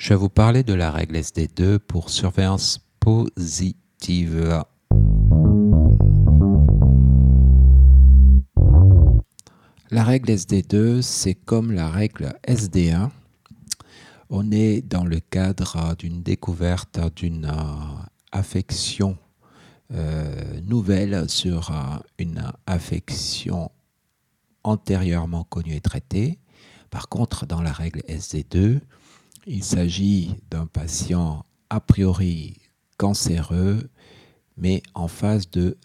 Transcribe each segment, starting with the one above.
Je vais vous parler de la règle SD2 pour surveillance positive. La règle SD2, c'est comme la règle SD1. On est dans le cadre d'une découverte d'une euh, affection euh, nouvelle sur euh, une affection antérieurement connue et traitée. Par contre, dans la règle SD2, il s'agit d'un patient a priori cancéreux, mais en phase de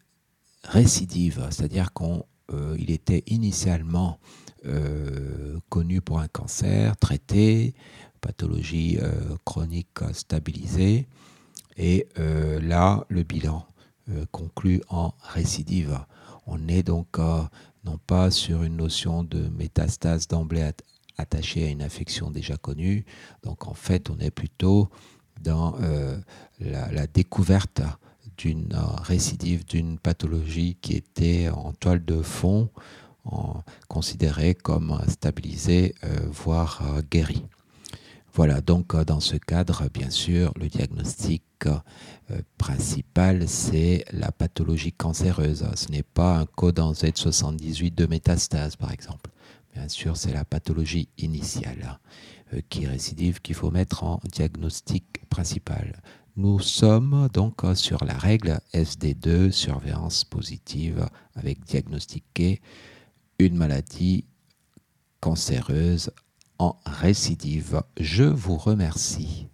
récidive, c'est-à-dire qu'il euh, était initialement euh, connu pour un cancer, traité, pathologie euh, chronique stabilisée, et là, le bilan conclut en récidive. On est donc non pas sur une notion de métastase d'emblée attaché à une affection déjà connue. Donc en fait, on est plutôt dans euh, la, découverte d'une euh, récidive d'une pathologie qui était en toile de fond, considérée comme stabilisée, euh, voire guérie. Voilà, donc dans ce cadre, bien sûr, le diagnostic principal, c'est la pathologie cancéreuse. Ce n'est pas un code en Z78 de métastase, par exemple. Bien sûr, c'est la pathologie initiale euh, qui récidive qu'il faut mettre en diagnostic principal. Nous sommes donc sur la règle SD2, surveillance positive, avec diagnostiquer une maladie cancéreuse en récidive. Je vous remercie.